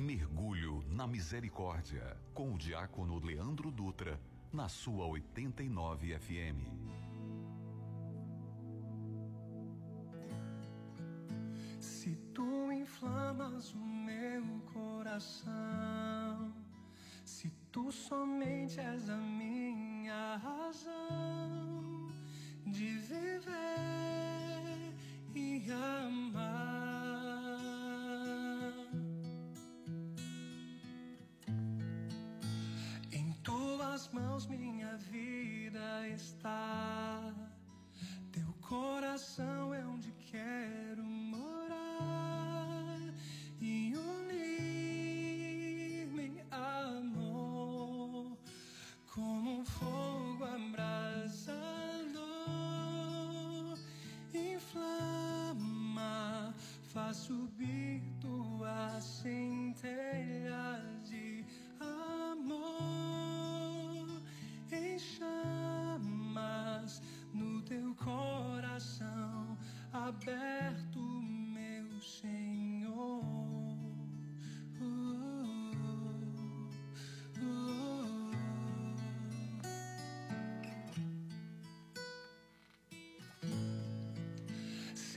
Mergulho na Misericórdia, com o diácono Leandro Dutra, na sua 89 FM. Se tu inflamas o meu coração, se tu somente és a minha razão de viver e amar. Tuas mãos minha vida está. Teu coração é onde quero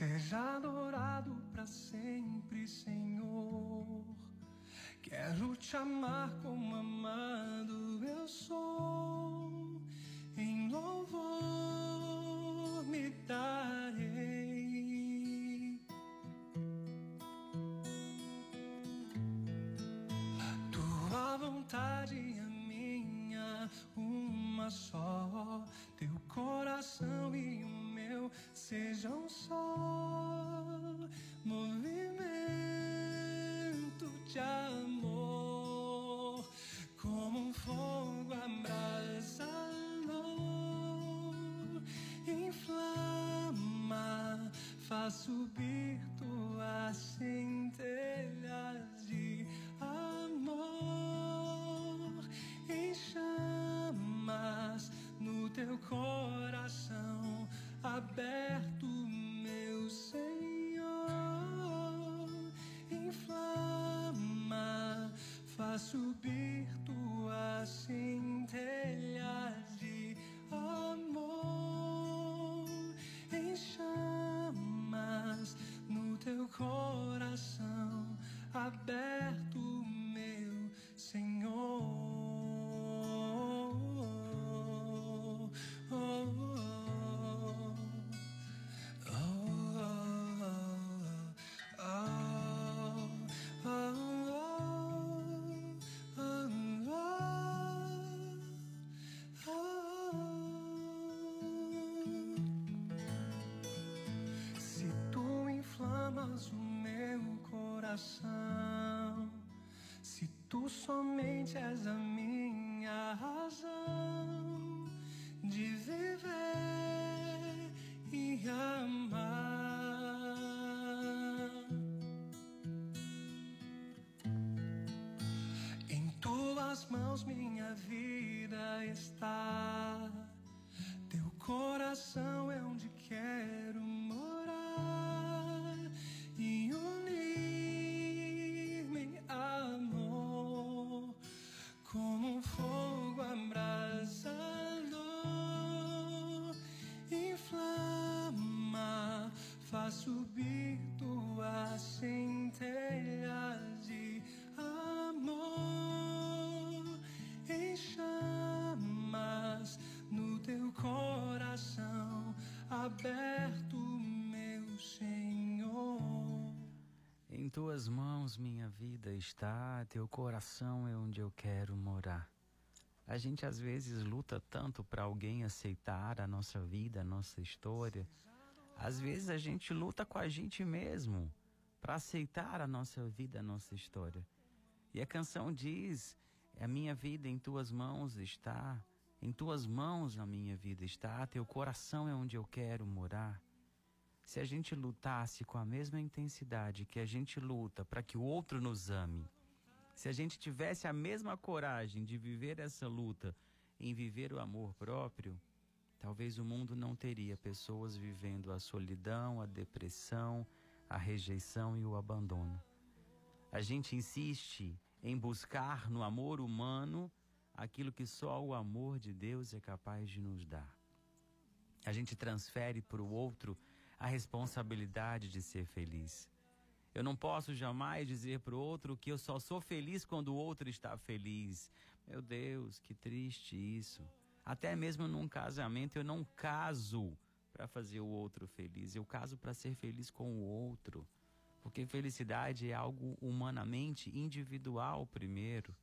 Seja adorado para sempre, Senhor. Quero te amar como amado eu sou, em louvor me darei. Tua vontade é minha, uma só. Teu coração sejam só. Movimento de amor, como um fogo abraçado inflama, faz subir tuas centelhas de amor em chamas no teu coração aberto, meu Senhor. Inflama, faz subir tuas centelhas de amor chamas no teu coração aberto, coração. Se tu somente és a minha razão de viver e amar. Em tuas mãos minha tuas mãos minha vida está, teu coração é onde eu quero morar. A gente às vezes luta tanto para alguém aceitar a nossa vida, a nossa história. Às vezes a gente luta com a gente mesmo para aceitar a nossa vida, a nossa história. E a canção diz: A minha vida em tuas mãos está, em tuas mãos a minha vida está, teu coração é onde eu quero morar se a gente lutasse com a mesma intensidade que a gente luta para que o outro nos ame, se a gente tivesse a mesma coragem de viver essa luta em viver o amor próprio, talvez o mundo não teria pessoas vivendo a solidão, a depressão, a rejeição e o abandono. A gente insiste em buscar no amor humano aquilo que só o amor de Deus é capaz de nos dar. A gente transfere para o outro a responsabilidade de ser feliz. Eu não posso jamais dizer para o outro que eu só sou feliz quando o outro está feliz. Meu Deus, que triste isso. Até mesmo num casamento, eu não caso para fazer o outro feliz, eu caso para ser feliz com o outro. Porque felicidade é algo humanamente individual primeiro.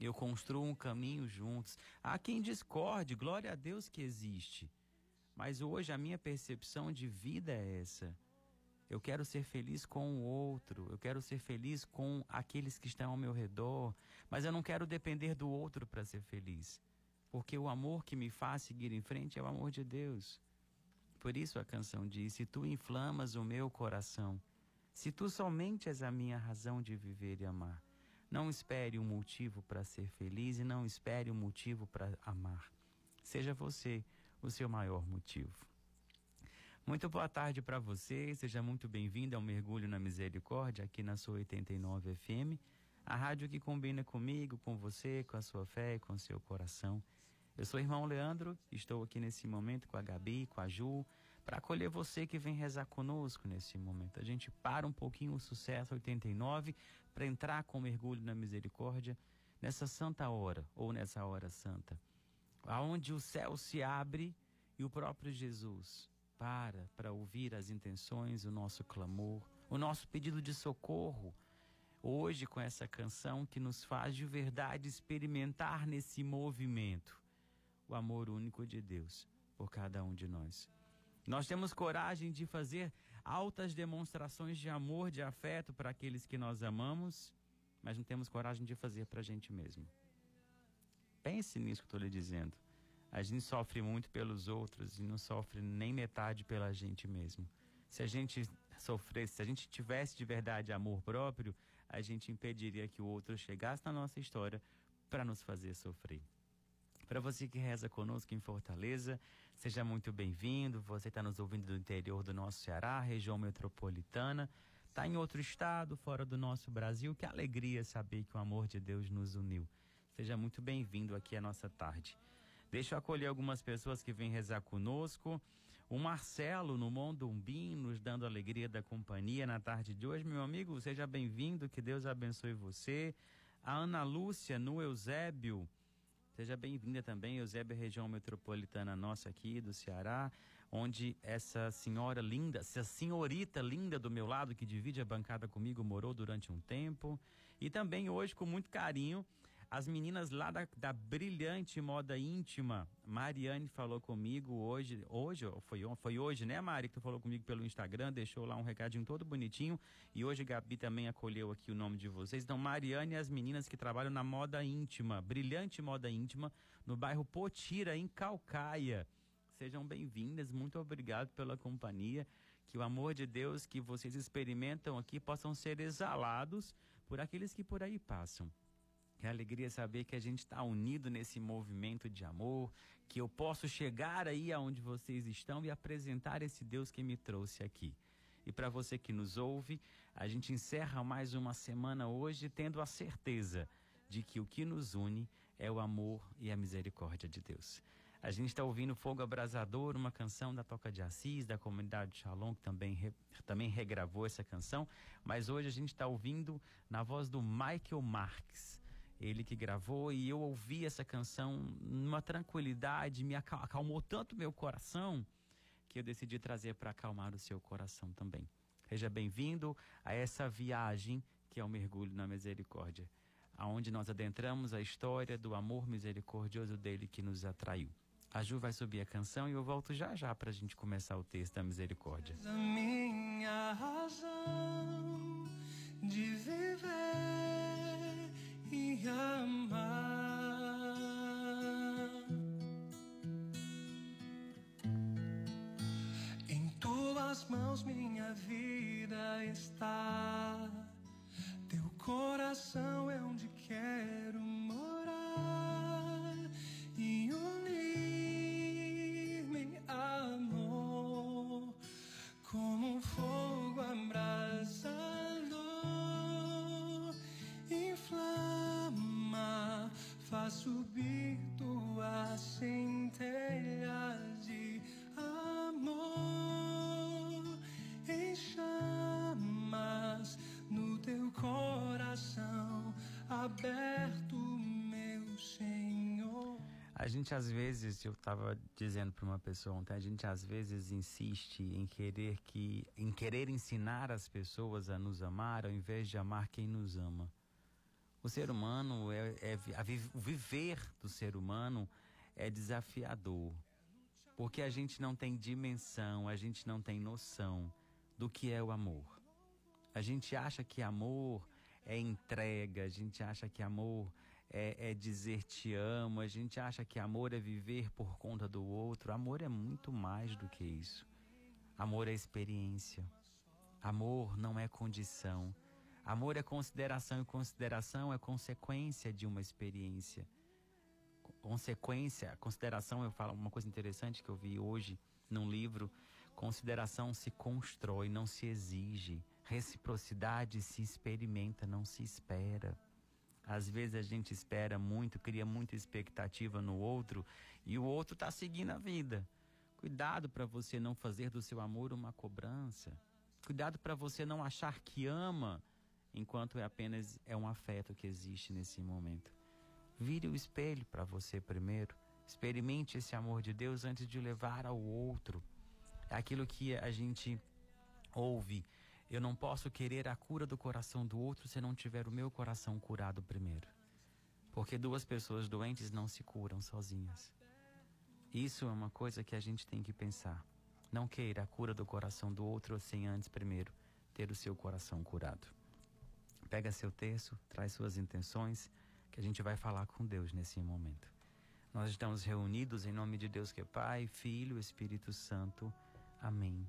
Eu construo um caminho juntos. Há quem discorde, glória a Deus que existe. Mas hoje a minha percepção de vida é essa. Eu quero ser feliz com o outro, eu quero ser feliz com aqueles que estão ao meu redor, mas eu não quero depender do outro para ser feliz. Porque o amor que me faz seguir em frente é o amor de Deus. Por isso a canção diz: Se tu inflamas o meu coração, se tu somente és a minha razão de viver e amar, não espere um motivo para ser feliz e não espere um motivo para amar. Seja você o seu maior motivo. Muito boa tarde para você, seja muito bem-vindo ao Mergulho na Misericórdia aqui na sua 89 FM, a rádio que combina comigo, com você, com a sua fé e com o seu coração. Eu sou o irmão Leandro, estou aqui nesse momento com a Gabi, com a Ju, para acolher você que vem rezar conosco nesse momento. A gente para um pouquinho o sucesso 89 para entrar com mergulho na misericórdia nessa santa hora ou nessa hora santa, aonde o céu se abre e o próprio Jesus para para ouvir as intenções, o nosso clamor, o nosso pedido de socorro. Hoje com essa canção que nos faz de verdade experimentar nesse movimento o amor único de Deus por cada um de nós. Nós temos coragem de fazer altas demonstrações de amor, de afeto para aqueles que nós amamos, mas não temos coragem de fazer para a gente mesmo. Pense nisso que estou lhe dizendo. A gente sofre muito pelos outros e não sofre nem metade pela gente mesmo. Se a gente sofresse, se a gente tivesse de verdade amor próprio, a gente impediria que o outro chegasse na nossa história para nos fazer sofrer. Para você que reza conosco em Fortaleza, seja muito bem-vindo. Você está nos ouvindo do interior do nosso Ceará, região metropolitana, está em outro estado, fora do nosso Brasil. Que alegria saber que o amor de Deus nos uniu. Seja muito bem-vindo aqui à nossa tarde. Deixa eu acolher algumas pessoas que vêm rezar conosco. O Marcelo, no Mondumbim, nos dando alegria da companhia na tarde de hoje. Meu amigo, seja bem-vindo, que Deus abençoe você. A Ana Lúcia, no Eusébio, Seja bem-vinda também, Eusébio, região metropolitana nossa aqui do Ceará, onde essa senhora linda, essa senhorita linda do meu lado, que divide a bancada comigo, morou durante um tempo. E também hoje, com muito carinho, as meninas lá da, da brilhante moda íntima, Mariane falou comigo hoje, hoje, foi, foi hoje, né, Mari, que tu falou comigo pelo Instagram, deixou lá um recadinho todo bonitinho. E hoje Gabi também acolheu aqui o nome de vocês. Então, Mariane e as meninas que trabalham na moda íntima, brilhante moda íntima, no bairro Potira, em Calcaia. Sejam bem-vindas, muito obrigado pela companhia. Que o amor de Deus que vocês experimentam aqui possam ser exalados por aqueles que por aí passam. Que alegria saber que a gente está unido nesse movimento de amor, que eu posso chegar aí aonde vocês estão e apresentar esse Deus que me trouxe aqui. E para você que nos ouve, a gente encerra mais uma semana hoje tendo a certeza de que o que nos une é o amor e a misericórdia de Deus. A gente está ouvindo Fogo Abrasador, uma canção da Toca de Assis, da comunidade Shalom, que também, re, também regravou essa canção. Mas hoje a gente está ouvindo na voz do Michael Marques ele que gravou, e eu ouvi essa canção numa tranquilidade, me acalmou tanto meu coração, que eu decidi trazer para acalmar o seu coração também. Seja bem-vindo a essa viagem que é o mergulho na misericórdia, aonde nós adentramos a história do amor misericordioso dele que nos atraiu. A Ju vai subir a canção e eu volto já já para a gente começar o texto da misericórdia. A minha razão de viver e amar. Em tuas mãos minha vida está, teu coração é onde quero morar aberto, meu Senhor. A gente às vezes, eu estava dizendo para uma pessoa ontem, a gente às vezes insiste em querer que, em querer ensinar as pessoas a nos amar, ao invés de amar quem nos ama. O ser humano é, é o viver do ser humano é desafiador, porque a gente não tem dimensão, a gente não tem noção do que é o amor. A gente acha que amor é entrega, a gente acha que amor é, é, dizer te amo, a gente acha que amor é viver por conta do outro. Amor é muito mais do que isso. Amor é experiência. Amor não é condição. Amor é consideração e consideração é consequência de uma experiência. Consequência, consideração, eu falo uma coisa interessante que eu vi hoje num livro. Consideração se constrói, não se exige. Reciprocidade se experimenta, não se espera. Às vezes a gente espera muito, cria muita expectativa no outro e o outro está seguindo a vida. Cuidado para você não fazer do seu amor uma cobrança. Cuidado para você não achar que ama enquanto é apenas é um afeto que existe nesse momento. Vire o espelho para você primeiro. Experimente esse amor de Deus antes de levar ao outro. É aquilo que a gente ouve eu não posso querer a cura do coração do outro se não tiver o meu coração curado primeiro. Porque duas pessoas doentes não se curam sozinhas. Isso é uma coisa que a gente tem que pensar. Não queira a cura do coração do outro sem antes primeiro ter o seu coração curado. Pega seu texto, traz suas intenções, que a gente vai falar com Deus nesse momento. Nós estamos reunidos em nome de Deus que é Pai, Filho, Espírito Santo. Amém.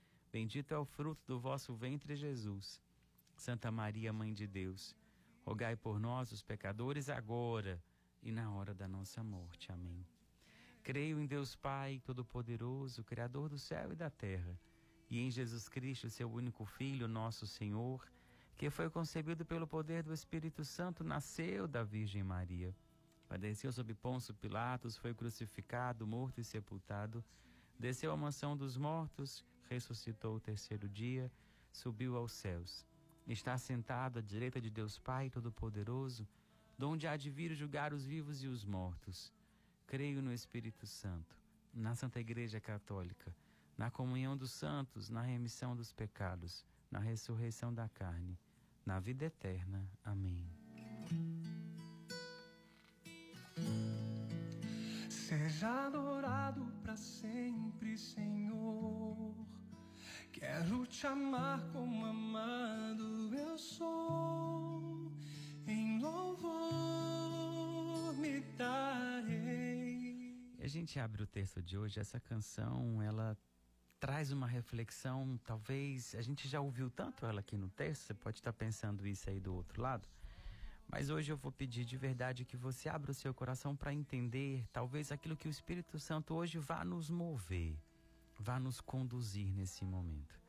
Bendito é o fruto do vosso ventre, Jesus. Santa Maria, Mãe de Deus, rogai por nós, os pecadores, agora e na hora da nossa morte. Amém. Creio em Deus Pai Todo-Poderoso, Criador do céu e da terra, e em Jesus Cristo, seu único Filho, nosso Senhor, que foi concebido pelo poder do Espírito Santo, nasceu da Virgem Maria. Padeceu sob Pôncio Pilatos, foi crucificado, morto e sepultado, desceu à mansão dos mortos, ressuscitou o terceiro dia, subiu aos céus. Está sentado à direita de Deus Pai Todo-Poderoso, donde há de vir julgar os vivos e os mortos. Creio no Espírito Santo, na Santa Igreja Católica, na comunhão dos santos, na remissão dos pecados, na ressurreição da carne, na vida eterna. Amém. Seja adorado para sempre, Senhor. Quero te amar como amado eu sou. Em louvor me darei. E a gente abre o texto de hoje, essa canção, ela traz uma reflexão, talvez a gente já ouviu tanto ela aqui no texto, você pode estar pensando isso aí do outro lado. Mas hoje eu vou pedir de verdade que você abra o seu coração para entender, talvez aquilo que o Espírito Santo hoje vá nos mover vá nos conduzir nesse momento.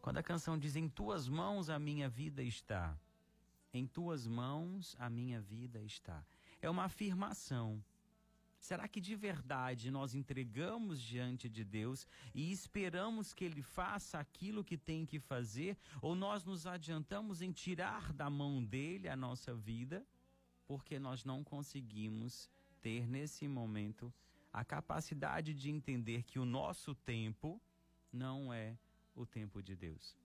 Quando a canção diz: Em tuas mãos a minha vida está, em tuas mãos a minha vida está, é uma afirmação. Será que de verdade nós entregamos diante de Deus e esperamos que Ele faça aquilo que tem que fazer? Ou nós nos adiantamos em tirar da mão dele a nossa vida porque nós não conseguimos ter nesse momento a capacidade de entender que o nosso tempo não é o tempo de Deus.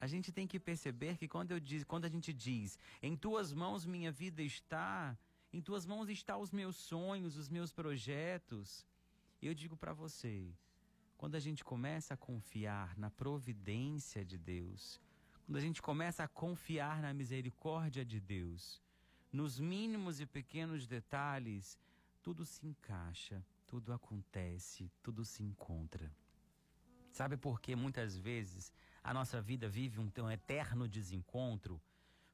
A gente tem que perceber que quando, eu diz, quando a gente diz, em tuas mãos minha vida está, em tuas mãos estão os meus sonhos, os meus projetos, eu digo para você, quando a gente começa a confiar na providência de Deus, quando a gente começa a confiar na misericórdia de Deus, nos mínimos e pequenos detalhes, tudo se encaixa, tudo acontece, tudo se encontra. Sabe por que muitas vezes a nossa vida vive um, um eterno desencontro?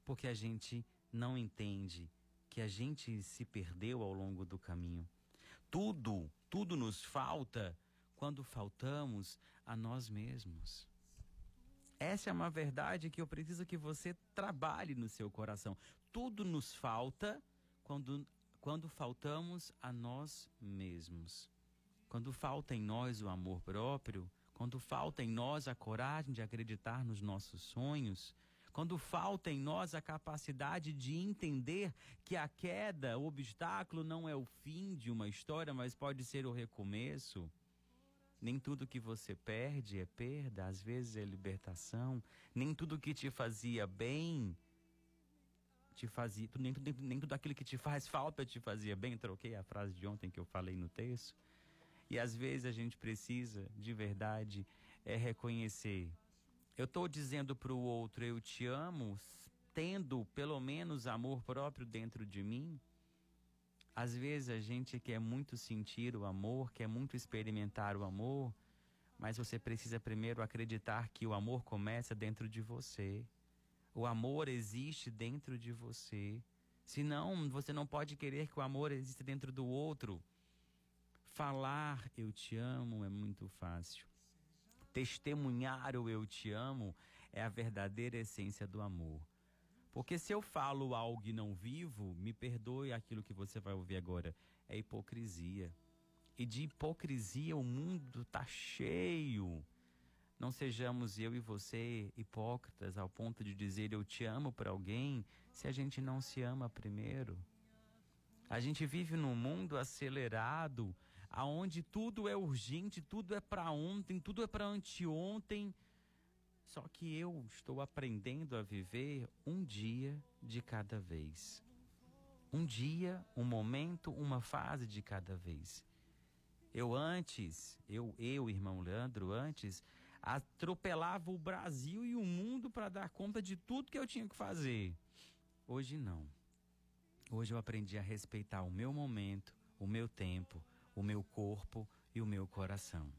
Porque a gente não entende que a gente se perdeu ao longo do caminho. Tudo, tudo nos falta quando faltamos a nós mesmos. Essa é uma verdade que eu preciso que você trabalhe no seu coração. Tudo nos falta quando, quando faltamos a nós mesmos. Quando falta em nós o amor próprio, quando falta em nós a coragem de acreditar nos nossos sonhos, quando falta em nós a capacidade de entender que a queda, o obstáculo, não é o fim de uma história, mas pode ser o recomeço. Nem tudo que você perde é perda, às vezes é libertação. Nem tudo que te fazia bem te fazia, nem, nem, nem tudo aquilo que te faz falta te fazia bem. Troquei a frase de ontem que eu falei no texto. E às vezes a gente precisa, de verdade, é reconhecer eu estou dizendo para o outro, eu te amo, tendo pelo menos amor próprio dentro de mim? Às vezes a gente quer muito sentir o amor, quer muito experimentar o amor, mas você precisa primeiro acreditar que o amor começa dentro de você. O amor existe dentro de você. Senão, você não pode querer que o amor exista dentro do outro. Falar eu te amo é muito fácil. Testemunhar o eu te amo é a verdadeira essência do amor. Porque se eu falo algo e não vivo, me perdoe aquilo que você vai ouvir agora, é hipocrisia. E de hipocrisia o mundo está cheio. Não sejamos eu e você hipócritas ao ponto de dizer eu te amo para alguém se a gente não se ama primeiro. A gente vive num mundo acelerado, aonde tudo é urgente, tudo é para ontem, tudo é para anteontem. Só que eu estou aprendendo a viver um dia de cada vez. Um dia, um momento, uma fase de cada vez. Eu antes, eu, eu, irmão Leandro, antes atropelava o Brasil e o mundo para dar conta de tudo que eu tinha que fazer. Hoje não. Hoje eu aprendi a respeitar o meu momento, o meu tempo, o meu corpo e o meu coração.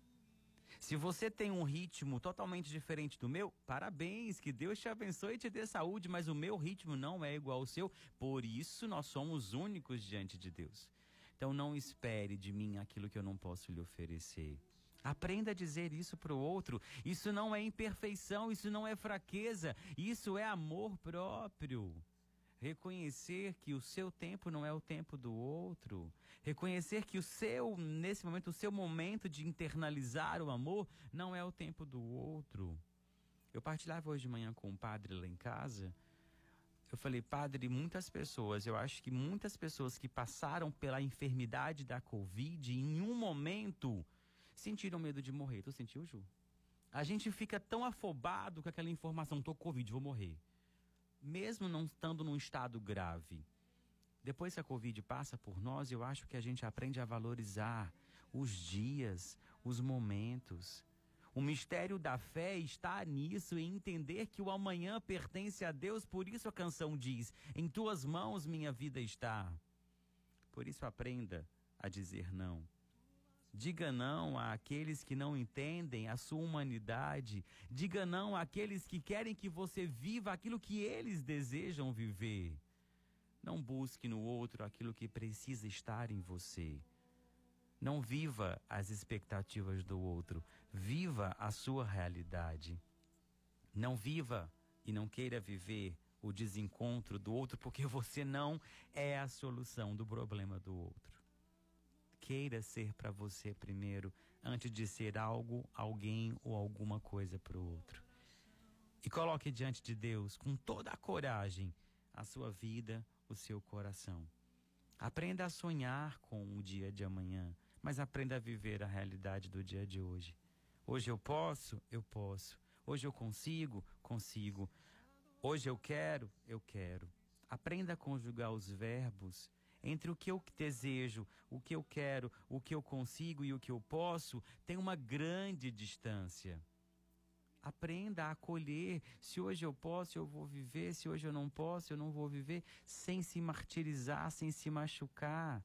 Se você tem um ritmo totalmente diferente do meu, parabéns, que Deus te abençoe e te dê saúde, mas o meu ritmo não é igual ao seu, por isso nós somos únicos diante de Deus. Então não espere de mim aquilo que eu não posso lhe oferecer. Aprenda a dizer isso para o outro. Isso não é imperfeição, isso não é fraqueza, isso é amor próprio. Reconhecer que o seu tempo não é o tempo do outro. Reconhecer que o seu, nesse momento, o seu momento de internalizar o amor não é o tempo do outro. Eu partilhava hoje de manhã com um padre lá em casa. Eu falei, padre, muitas pessoas, eu acho que muitas pessoas que passaram pela enfermidade da Covid, em um momento, sentiram medo de morrer. Tu sentiu, Ju? A gente fica tão afobado com aquela informação, tô Covid, vou morrer mesmo não estando num estado grave. Depois que a Covid passa por nós, eu acho que a gente aprende a valorizar os dias, os momentos. O mistério da fé está nisso, em entender que o amanhã pertence a Deus, por isso a canção diz: Em tuas mãos minha vida está. Por isso aprenda a dizer não. Diga não àqueles que não entendem a sua humanidade. Diga não àqueles que querem que você viva aquilo que eles desejam viver. Não busque no outro aquilo que precisa estar em você. Não viva as expectativas do outro. Viva a sua realidade. Não viva e não queira viver o desencontro do outro, porque você não é a solução do problema do outro queira ser para você primeiro, antes de ser algo, alguém ou alguma coisa para o outro. E coloque diante de Deus com toda a coragem a sua vida, o seu coração. Aprenda a sonhar com o dia de amanhã, mas aprenda a viver a realidade do dia de hoje. Hoje eu posso, eu posso. Hoje eu consigo, consigo. Hoje eu quero, eu quero. Aprenda a conjugar os verbos entre o que eu desejo, o que eu quero, o que eu consigo e o que eu posso, tem uma grande distância. Aprenda a acolher. Se hoje eu posso, eu vou viver. Se hoje eu não posso, eu não vou viver. Sem se martirizar, sem se machucar.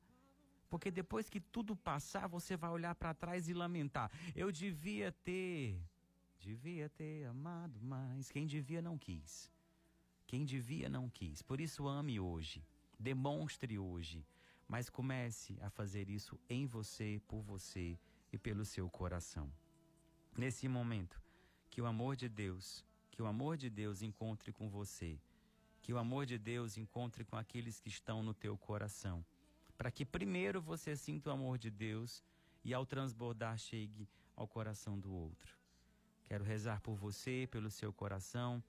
Porque depois que tudo passar, você vai olhar para trás e lamentar. Eu devia ter. Devia ter amado mais. Quem devia não quis. Quem devia não quis. Por isso, ame hoje. Demonstre hoje. Mas comece a fazer isso em você, por você e pelo seu coração. Nesse momento, que o amor de Deus, que o amor de Deus encontre com você, que o amor de Deus encontre com aqueles que estão no teu coração, para que primeiro você sinta o amor de Deus e ao transbordar chegue ao coração do outro. Quero rezar por você, pelo seu coração.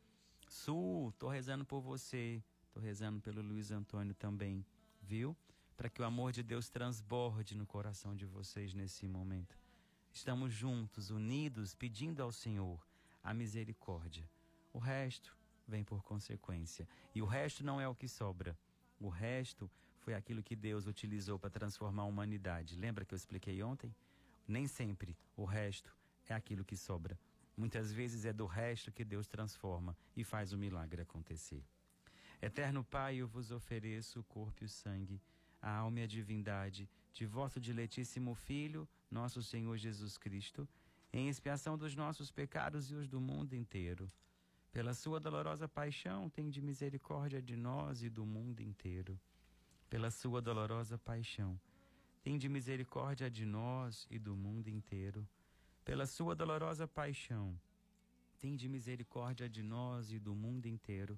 Sul, estou rezando por você, estou rezando pelo Luiz Antônio também, viu? Para que o amor de Deus transborde no coração de vocês nesse momento. Estamos juntos, unidos, pedindo ao Senhor a misericórdia. O resto vem por consequência. E o resto não é o que sobra. O resto foi aquilo que Deus utilizou para transformar a humanidade. Lembra que eu expliquei ontem? Nem sempre o resto é aquilo que sobra. Muitas vezes é do resto que Deus transforma e faz o milagre acontecer. Eterno Pai, eu vos ofereço o corpo e o sangue, a alma e a divindade de vosso diletíssimo Filho, nosso Senhor Jesus Cristo em expiação dos nossos pecados e os do mundo inteiro. Pela sua dolorosa paixão, tem de misericórdia de nós e do mundo inteiro. Pela sua dolorosa paixão, tem de misericórdia de nós e do mundo inteiro. Pela sua dolorosa paixão, tem de misericórdia de nós e do mundo inteiro.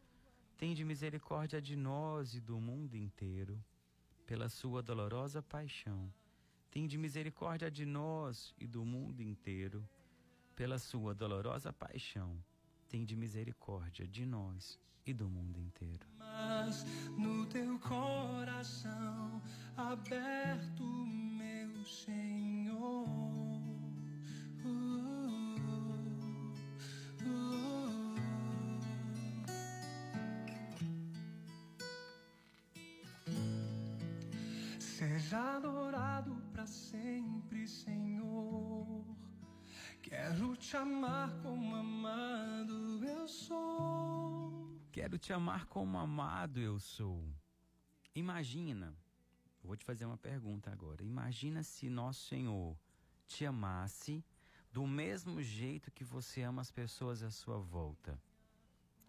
tende misericórdia de nós e do mundo inteiro. Pela sua dolorosa paixão, tende misericórdia de nós e do mundo inteiro pela sua dolorosa paixão, tem de misericórdia de nós e do mundo inteiro. Mas no teu coração aberto, Seja adorado para sempre, Senhor. Quero te amar como amado eu sou. Quero te amar como amado eu sou. Imagina, vou te fazer uma pergunta agora. Imagina se nosso Senhor te amasse do mesmo jeito que você ama as pessoas à sua volta.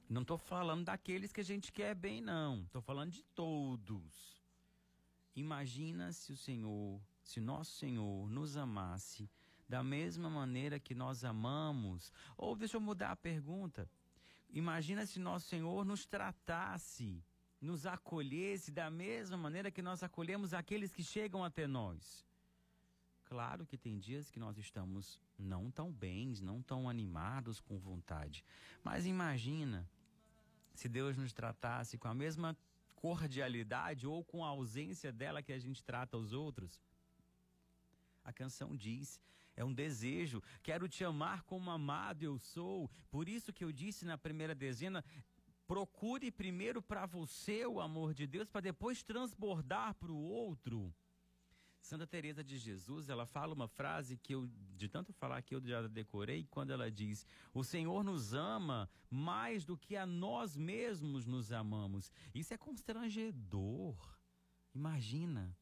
Não estou falando daqueles que a gente quer bem, não. Estou falando de todos. Imagina se o Senhor, se nosso Senhor nos amasse da mesma maneira que nós amamos. Ou deixa eu mudar a pergunta. Imagina se nosso Senhor nos tratasse, nos acolhesse da mesma maneira que nós acolhemos aqueles que chegam até nós. Claro que tem dias que nós estamos não tão bens, não tão animados com vontade. Mas imagina se Deus nos tratasse com a mesma cordialidade ou com a ausência dela que a gente trata os outros. A canção diz é um desejo. Quero te amar como amado eu sou. Por isso que eu disse na primeira dezena, procure primeiro para você o amor de Deus para depois transbordar para o outro. Santa Teresa de Jesus, ela fala uma frase que eu de tanto falar que eu já decorei, quando ela diz: "O Senhor nos ama mais do que a nós mesmos nos amamos". Isso é constrangedor. Imagina.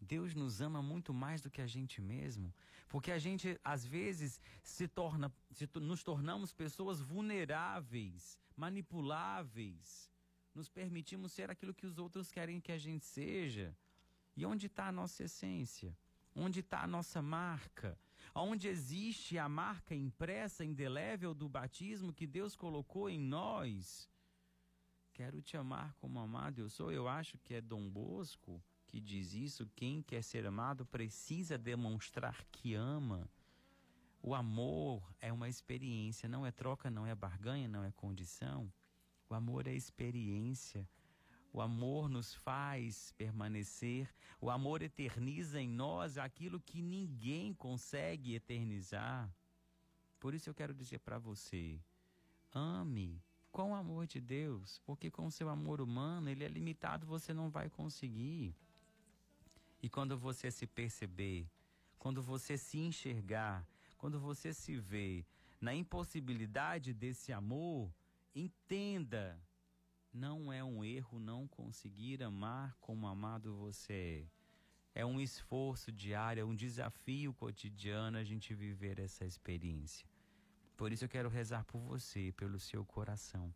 Deus nos ama muito mais do que a gente mesmo, porque a gente às vezes se torna, se, nos tornamos pessoas vulneráveis, manipuláveis, nos permitimos ser aquilo que os outros querem que a gente seja. E onde está a nossa essência? Onde está a nossa marca? Onde existe a marca impressa, indelével do batismo que Deus colocou em nós? Quero te amar como amado eu sou. Eu acho que é Dom Bosco que diz isso, quem quer ser amado precisa demonstrar que ama. O amor é uma experiência, não é troca, não é barganha, não é condição. O amor é experiência. O amor nos faz permanecer. O amor eterniza em nós aquilo que ninguém consegue eternizar. Por isso eu quero dizer para você: ame com o amor de Deus, porque com o seu amor humano, ele é limitado, você não vai conseguir. E quando você se perceber, quando você se enxergar, quando você se vê na impossibilidade desse amor, entenda não é um erro não conseguir amar como amado você é. É um esforço diário, é um desafio cotidiano a gente viver essa experiência. Por isso eu quero rezar por você, pelo seu coração,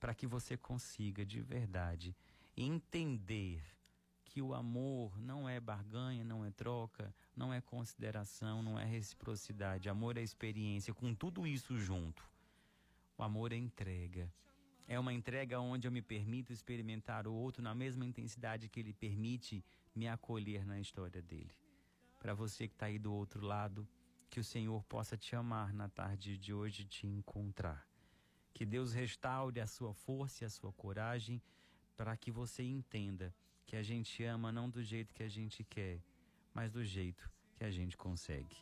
para que você consiga de verdade entender que o amor não é barganha, não é troca, não é consideração, não é reciprocidade. Amor é experiência, com tudo isso junto. O amor é entrega. É uma entrega onde eu me permito experimentar o outro na mesma intensidade que ele permite me acolher na história dele. Para você que está aí do outro lado, que o Senhor possa te amar na tarde de hoje te encontrar. Que Deus restaure a sua força e a sua coragem para que você entenda que a gente ama não do jeito que a gente quer, mas do jeito que a gente consegue.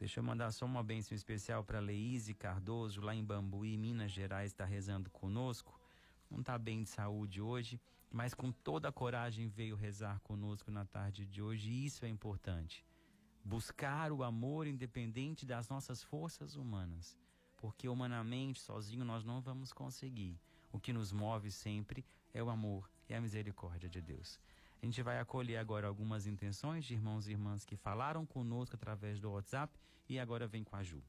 Deixa eu mandar só uma bênção especial para Leíse Cardoso, lá em Bambuí, Minas Gerais, está rezando conosco. Não está bem de saúde hoje, mas com toda a coragem veio rezar conosco na tarde de hoje, e isso é importante. Buscar o amor independente das nossas forças humanas, porque humanamente, sozinho, nós não vamos conseguir. O que nos move sempre é o amor e a misericórdia de Deus. A gente vai acolher agora algumas intenções de irmãos e irmãs que falaram conosco através do WhatsApp e agora vem com a Ju.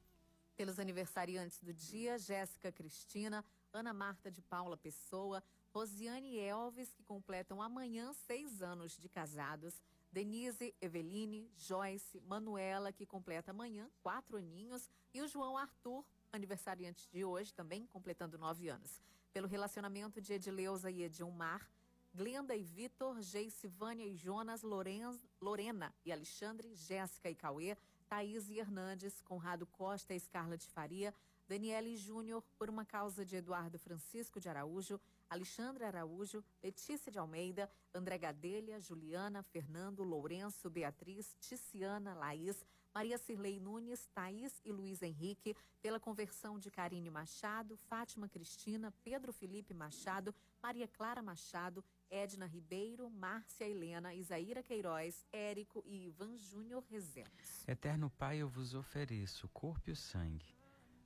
Pelos aniversariantes do dia, Jéssica Cristina, Ana Marta de Paula Pessoa, Rosiane Elves, que completam amanhã seis anos de casados, Denise, Eveline, Joyce, Manuela, que completa amanhã quatro aninhos, e o João Arthur, aniversariante de hoje, também completando nove anos. Pelo relacionamento de Edileuza e Edilmar, Glenda e Vitor, Geisivânia e Jonas, Lorenz, Lorena e Alexandre, Jéssica e Cauê, Thaís e Hernandes, Conrado Costa e Scarlett Faria, Daniele Júnior, por uma causa de Eduardo Francisco de Araújo, Alexandre Araújo, Letícia de Almeida, André Gadelha, Juliana, Fernando, Lourenço, Beatriz, Ticiana, Laís, Maria Cirlei Nunes, Thaís e Luiz Henrique, pela conversão de Karine Machado, Fátima Cristina, Pedro Felipe Machado, Maria Clara Machado, Edna Ribeiro, Márcia Helena, Isaíra Queiroz, Érico e Ivan Júnior Rezendes. Eterno Pai, eu vos ofereço o corpo e o sangue,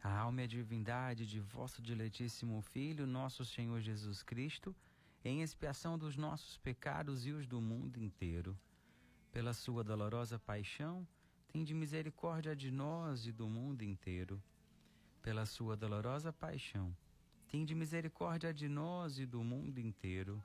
a alma e a divindade de vosso diletíssimo Filho, nosso Senhor Jesus Cristo, em expiação dos nossos pecados e os do mundo inteiro. Pela sua dolorosa paixão, de misericórdia de nós e do mundo inteiro. Pela sua dolorosa paixão, de misericórdia de nós e do mundo inteiro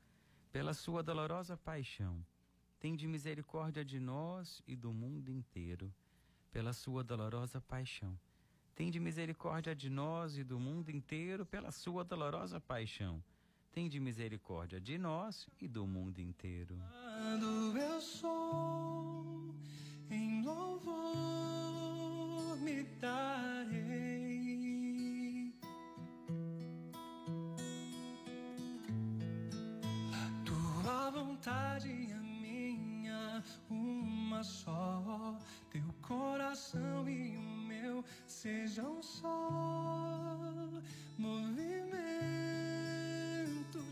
pela sua dolorosa paixão, tende misericórdia de nós e do mundo inteiro. Pela sua dolorosa paixão, tende misericórdia de nós e do mundo inteiro. Pela sua dolorosa paixão, tende misericórdia de nós e do mundo inteiro. Quando eu sou em louvor me darei vontade é minha, uma só. Teu coração e o meu sejam só. Movimento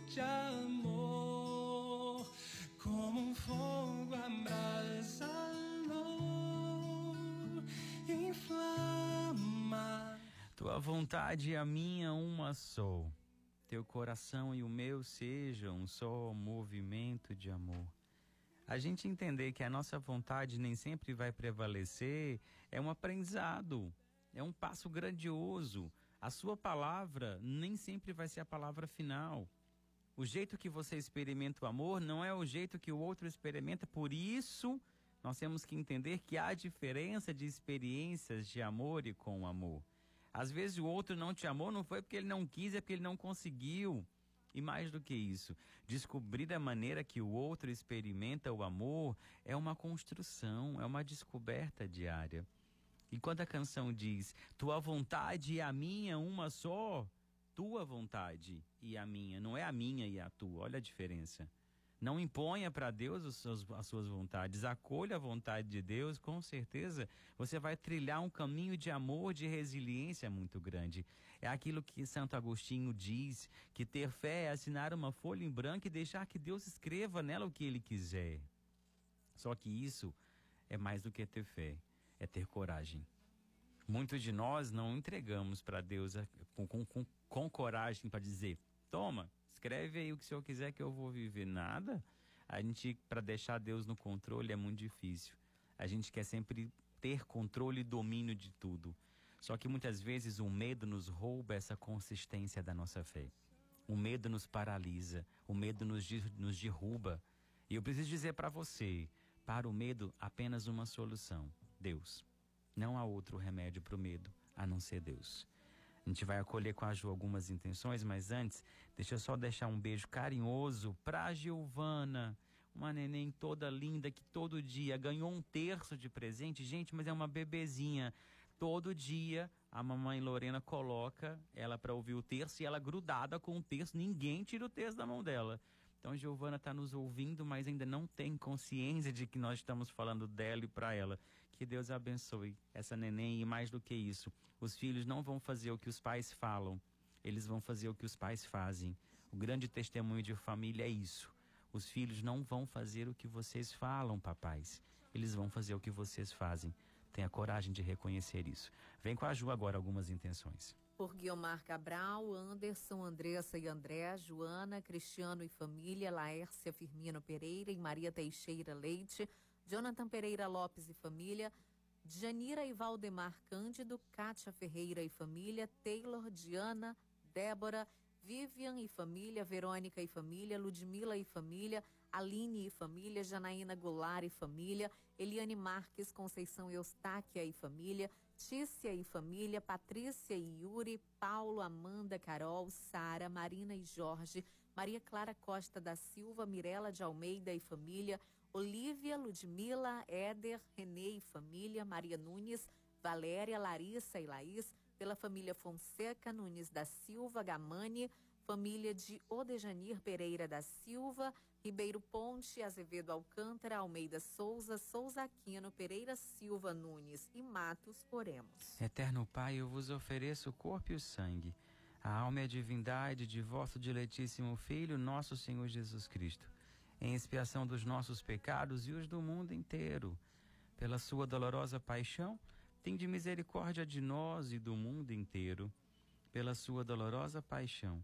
de amor, como um fogo abrasador, inflama. Tua vontade e a minha, uma só teu coração e o meu sejam um só movimento de amor. A gente entender que a nossa vontade nem sempre vai prevalecer é um aprendizado, é um passo grandioso. A sua palavra nem sempre vai ser a palavra final. O jeito que você experimenta o amor não é o jeito que o outro experimenta, por isso nós temos que entender que há diferença de experiências de amor e com amor. Às vezes o outro não te amou, não foi porque ele não quis, é porque ele não conseguiu. E mais do que isso, descobrir a maneira que o outro experimenta o amor é uma construção, é uma descoberta diária. E quando a canção diz: Tua vontade e a minha uma só, tua vontade e a minha, não é a minha e a tua, olha a diferença. Não imponha para Deus seus, as suas vontades, acolha a vontade de Deus, com certeza você vai trilhar um caminho de amor, de resiliência muito grande. É aquilo que Santo Agostinho diz: que ter fé é assinar uma folha em branco e deixar que Deus escreva nela o que ele quiser. Só que isso é mais do que ter fé, é ter coragem. Muitos de nós não entregamos para Deus com, com, com, com coragem para dizer: toma, escreve aí o que o senhor quiser que eu vou viver. Nada. A gente, para deixar Deus no controle, é muito difícil. A gente quer sempre ter controle e domínio de tudo. Só que muitas vezes o medo nos rouba essa consistência da nossa fé. O medo nos paralisa, o medo nos, nos derruba. E eu preciso dizer para você: para o medo, apenas uma solução: Deus. Não há outro remédio para o medo a não ser Deus. A gente vai acolher com a Ju algumas intenções, mas antes, deixa eu só deixar um beijo carinhoso para Giovana, uma neném toda linda que todo dia ganhou um terço de presente. Gente, mas é uma bebezinha. Todo dia a mamãe Lorena coloca ela para ouvir o terço e ela grudada com o terço, ninguém tira o terço da mão dela. Então Giovana está nos ouvindo, mas ainda não tem consciência de que nós estamos falando dela e para ela. Que Deus abençoe essa neném e mais do que isso, os filhos não vão fazer o que os pais falam, eles vão fazer o que os pais fazem. O grande testemunho de família é isso. Os filhos não vão fazer o que vocês falam, papais. Eles vão fazer o que vocês fazem. Tenha coragem de reconhecer isso. Vem com a Ju agora algumas intenções. Por Guiomar Cabral, Anderson, Andressa e André, Joana, Cristiano e família, Laércia Firmino Pereira e Maria Teixeira Leite, Jonathan Pereira Lopes e família, Janira e Valdemar Cândido, Kátia Ferreira e família, Taylor, Diana, Débora, Vivian e família, Verônica e família, Ludmila e família, Aline e família, Janaína Goulart e família, Eliane Marques, Conceição Eustáquia e família, Tícia e família, Patrícia e Yuri, Paulo, Amanda, Carol, Sara, Marina e Jorge, Maria Clara Costa da Silva, Mirela de Almeida e família, Olívia, Ludmila, Éder, Renê e família, Maria Nunes, Valéria, Larissa e Laís, pela família Fonseca Nunes da Silva, Gamani, família de Odejanir Pereira da Silva, Ribeiro Ponte, Azevedo Alcântara, Almeida Souza, Souza Aquino, Pereira Silva Nunes e Matos, oremos. Eterno Pai, eu vos ofereço o corpo e o sangue, a alma e a divindade de vosso diletíssimo Filho, nosso Senhor Jesus Cristo em expiação dos nossos pecados e os do mundo inteiro. Pela sua dolorosa paixão, de misericórdia de nós e do mundo inteiro. Pela sua dolorosa paixão,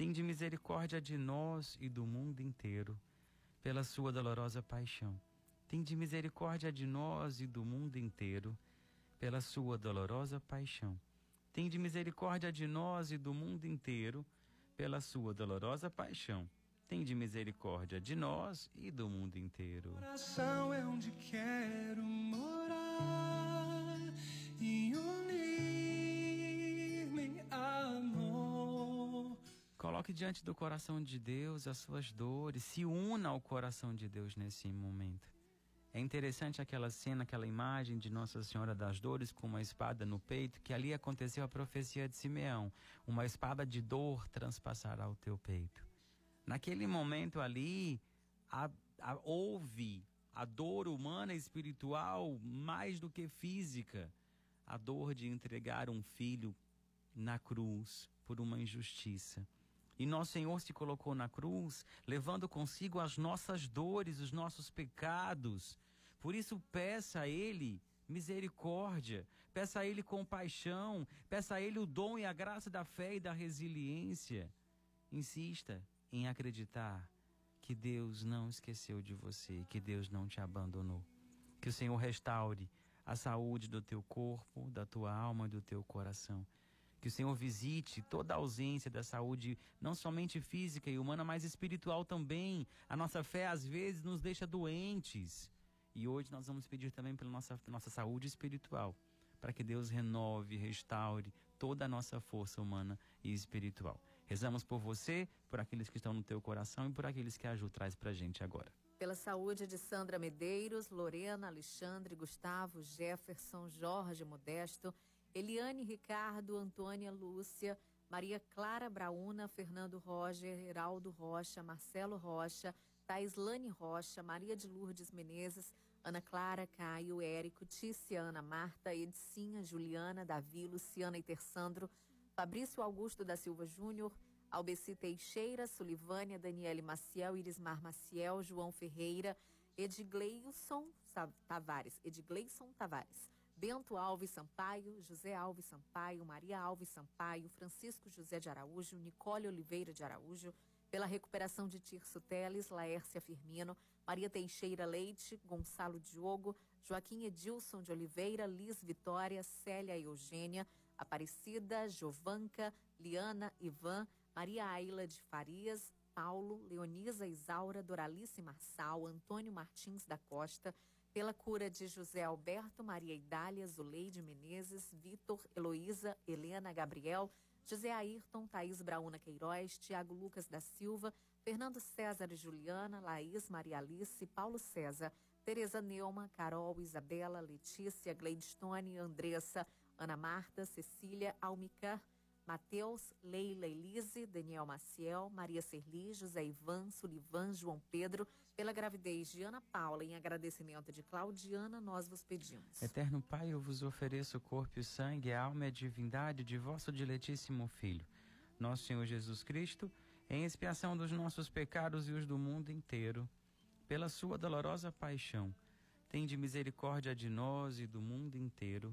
Tende misericórdia de nós e do mundo inteiro, pela sua dolorosa paixão. Tende misericórdia de nós e do mundo inteiro, pela sua dolorosa paixão. Tende misericórdia de nós e do mundo inteiro, pela sua dolorosa paixão de misericórdia de nós e do mundo inteiro. Coração é onde quero morar Coloque diante do coração de Deus as suas dores, se una ao coração de Deus nesse momento. É interessante aquela cena, aquela imagem de Nossa Senhora das Dores com uma espada no peito, que ali aconteceu a profecia de Simeão: uma espada de dor transpassará o teu peito. Naquele momento ali, a, a, houve a dor humana e espiritual mais do que física. A dor de entregar um filho na cruz por uma injustiça. E nosso Senhor se colocou na cruz, levando consigo as nossas dores, os nossos pecados. Por isso, peça a Ele misericórdia, peça a Ele compaixão, peça a Ele o dom e a graça da fé e da resiliência. Insista em acreditar que Deus não esqueceu de você, que Deus não te abandonou. Que o Senhor restaure a saúde do teu corpo, da tua alma e do teu coração. Que o Senhor visite toda a ausência da saúde, não somente física e humana, mas espiritual também. A nossa fé às vezes nos deixa doentes. E hoje nós vamos pedir também pela nossa, nossa saúde espiritual, para que Deus renove, restaure toda a nossa força humana e espiritual. Rezamos por você, por aqueles que estão no teu coração e por aqueles que a Ju traz para a gente agora. Pela saúde de Sandra Medeiros, Lorena, Alexandre, Gustavo, Jefferson, Jorge Modesto, Eliane Ricardo, Antônia Lúcia, Maria Clara Brauna, Fernando Roger, Heraldo Rocha, Marcelo Rocha, Taislane Rocha, Maria de Lourdes Menezes, Ana Clara, Caio, Érico, Tícia, Ana Marta, Edicinha, Juliana, Davi, Luciana e Tersandro, Fabrício Augusto da Silva Júnior, Albeci Teixeira, Sulivânia, Daniele Maciel, Irismar Maciel, João Ferreira, Edgleison Tavares, Edgleison Tavares, Bento Alves Sampaio, José Alves Sampaio, Maria Alves Sampaio, Francisco José de Araújo, Nicole Oliveira de Araújo, pela recuperação de Tirso Teles, Laércia Firmino, Maria Teixeira Leite, Gonçalo Diogo, Joaquim Edilson de Oliveira, Liz Vitória, Célia Eugênia, Aparecida, Jovanca, Liana, Ivan, Maria Aila de Farias, Paulo, Leonisa Isaura, Doralice Marçal, Antônio Martins da Costa, pela cura de José Alberto, Maria Idália, Zuleide Menezes, Vitor, Heloísa, Helena Gabriel, José Ayrton, Thaís Brauna Queiroz, Tiago Lucas da Silva, Fernando César e Juliana, Laís Maria Alice, Paulo César, Tereza Neuma, Carol, Isabela, Letícia, Gleidstone, Andressa, Ana Marta, Cecília, Almicar, Mateus, Leila Elise, Daniel Maciel, Maria Serli, José Ivan, Sulivan, João Pedro, pela gravidez de Ana Paula, em agradecimento de Claudiana, nós vos pedimos. Eterno Pai, eu vos ofereço o corpo e sangue, a alma e a divindade de vosso diletíssimo Filho, nosso Senhor Jesus Cristo, em expiação dos nossos pecados e os do mundo inteiro, pela sua dolorosa paixão, tende misericórdia de nós e do mundo inteiro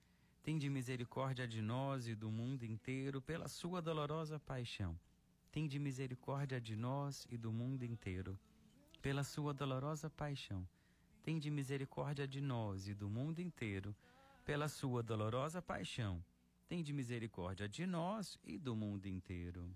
Tende misericórdia de nós e do mundo inteiro pela sua dolorosa paixão. Tende misericórdia de nós e do mundo inteiro pela sua dolorosa paixão. Tende misericórdia de nós e do mundo inteiro pela sua dolorosa paixão. Tende misericórdia de nós e do mundo inteiro.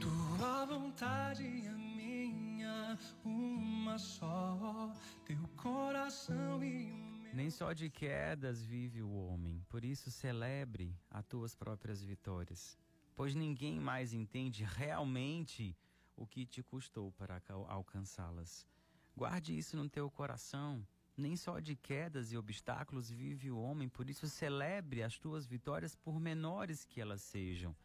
Tua vontade é minha, uma só, teu coração e nem só de quedas vive o homem, por isso celebre as tuas próprias vitórias, pois ninguém mais entende realmente o que te custou para alcançá-las. Guarde isso no teu coração. Nem só de quedas e obstáculos vive o homem, por isso celebre as tuas vitórias, por menores que elas sejam,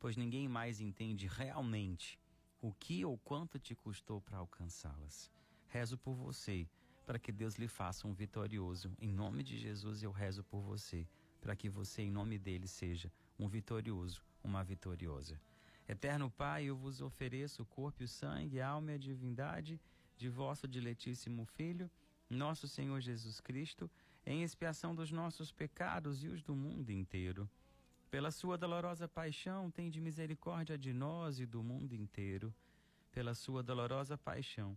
pois ninguém mais entende realmente o que ou quanto te custou para alcançá-las. Rezo por você para que Deus lhe faça um vitorioso. Em nome de Jesus eu rezo por você, para que você, em nome dele, seja um vitorioso, uma vitoriosa. Eterno Pai, eu vos ofereço o corpo e o sangue, a alma e a divindade de vosso diletíssimo Filho, nosso Senhor Jesus Cristo, em expiação dos nossos pecados e os do mundo inteiro. Pela sua dolorosa paixão, tem de misericórdia de nós e do mundo inteiro. Pela sua dolorosa paixão,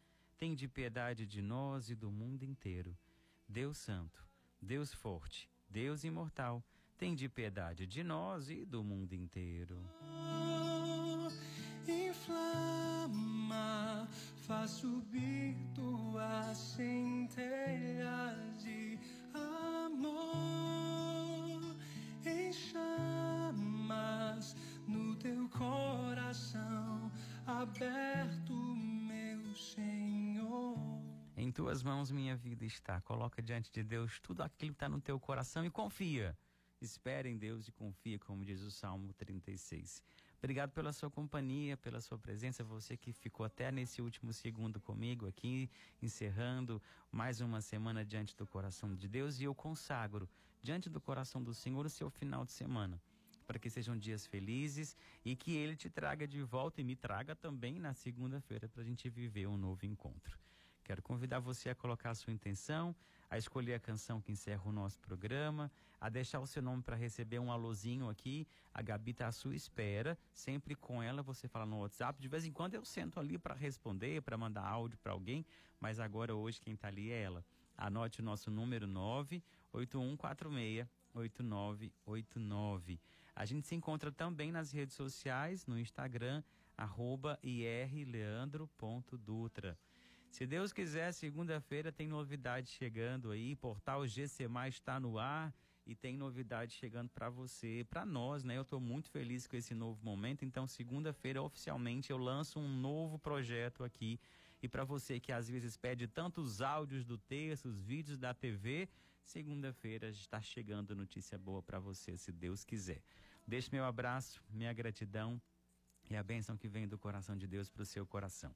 Tende piedade de nós e do mundo inteiro, Deus Santo, Deus Forte, Deus Imortal. Tende piedade de nós e do mundo inteiro. Inflama, faz subir tuas centelhas de amor em chamas no teu coração aberto, Senhor. Em tuas mãos minha vida está. Coloca diante de Deus tudo aquilo que está no teu coração e confia. Espera em Deus e confia, como diz o Salmo 36. Obrigado pela sua companhia, pela sua presença, você que ficou até nesse último segundo comigo aqui, encerrando mais uma semana diante do coração de Deus e eu consagro diante do coração do Senhor o seu final de semana. Para que sejam dias felizes e que Ele te traga de volta e me traga também na segunda-feira para a gente viver um novo encontro. Quero convidar você a colocar a sua intenção, a escolher a canção que encerra o nosso programa, a deixar o seu nome para receber um alôzinho aqui. A Gabi está à sua espera, sempre com ela você fala no WhatsApp. De vez em quando eu sento ali para responder, para mandar áudio para alguém, mas agora hoje quem está ali é ela. Anote o nosso número 98146 8989. A gente se encontra também nas redes sociais, no Instagram, arroba irleandro.dutra. Se Deus quiser, segunda-feira tem novidade chegando aí. Portal GC Mais está no ar e tem novidade chegando para você, para nós, né? Eu estou muito feliz com esse novo momento. Então, segunda-feira, oficialmente, eu lanço um novo projeto aqui. E para você que às vezes pede tantos áudios do texto, os vídeos da TV, segunda-feira está chegando notícia boa para você, se Deus quiser. Deixe meu abraço, minha gratidão e a bênção que vem do coração de Deus para o seu coração.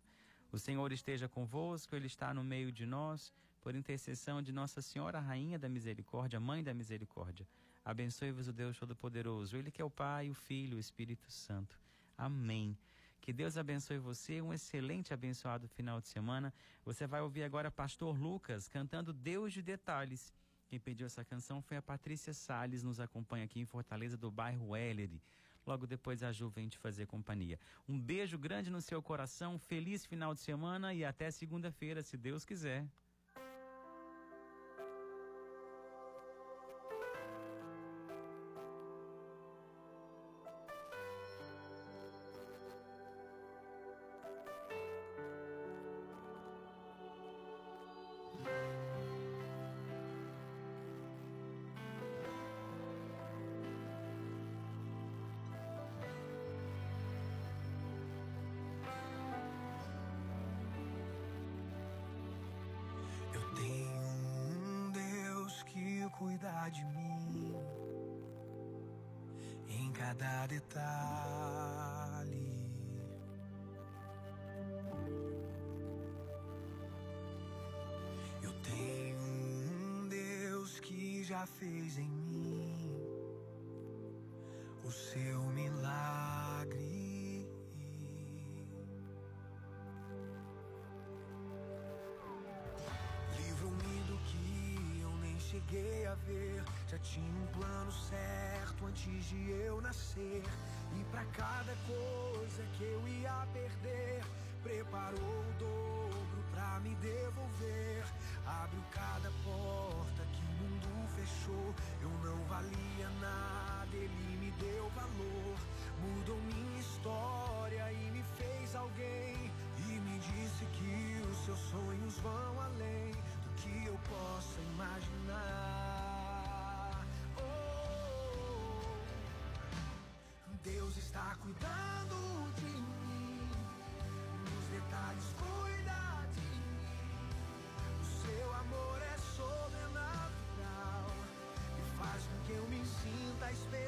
O Senhor esteja convosco, Ele está no meio de nós, por intercessão de Nossa Senhora, Rainha da Misericórdia, Mãe da Misericórdia. Abençoe-vos o Deus Todo-Poderoso, Ele que é o Pai, o Filho, o Espírito Santo. Amém. Que Deus abençoe você, um excelente abençoado final de semana. Você vai ouvir agora Pastor Lucas cantando Deus de Detalhes. Quem pediu essa canção foi a Patrícia Sales, nos acompanha aqui em Fortaleza, do bairro Ellery. Logo depois a Ju vem te fazer companhia. Um beijo grande no seu coração, feliz final de semana e até segunda-feira, se Deus quiser. Que cuida de mim em cada detalhe. Eu tenho um Deus que já fez em mim cheguei a ver. Já tinha um plano certo antes de eu nascer. E pra cada coisa que eu ia perder, preparou o dobro pra me devolver. Abriu cada porta que o mundo fechou. Eu não valia nada, ele me deu valor. Mudou minha história e me fez alguém. E me disse que os seus sonhos vão além que eu possa imaginar. Oh, Deus está cuidando de mim, nos detalhes cuida de mim. O seu amor é sobrenatural e faz com que eu me sinta especial.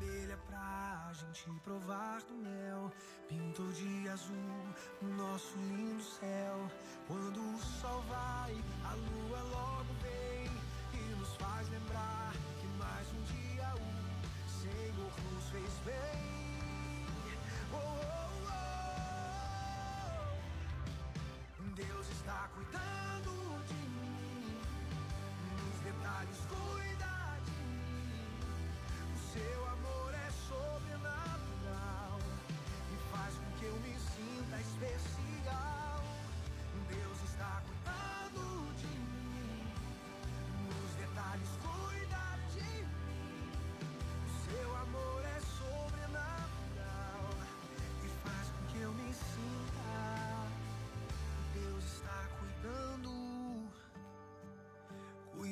Abelha pra gente provar do mel, pintou de azul o nosso lindo céu. Quando o sol vai, a lua logo vem e nos faz lembrar que mais um dia o Senhor nos fez bem. Oh, oh, oh. Deus está cuidando de mim, nos detalhes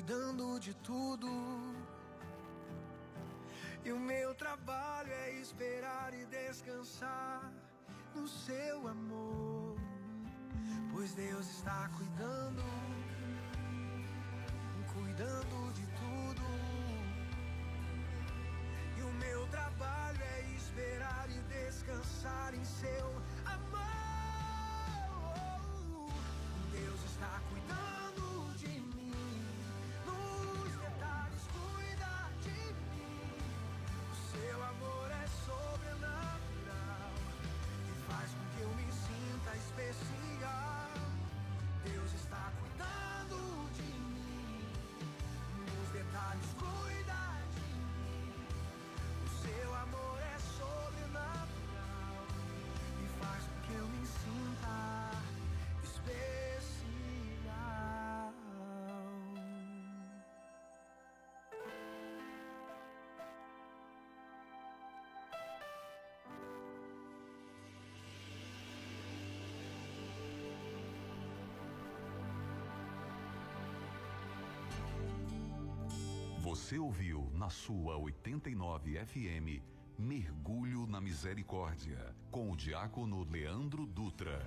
cuidando de tudo. E o meu trabalho é esperar e descansar no seu amor, pois Deus está cuidando, cuidando de Você ouviu na sua 89 FM Mergulho na Misericórdia com o diácono Leandro Dutra.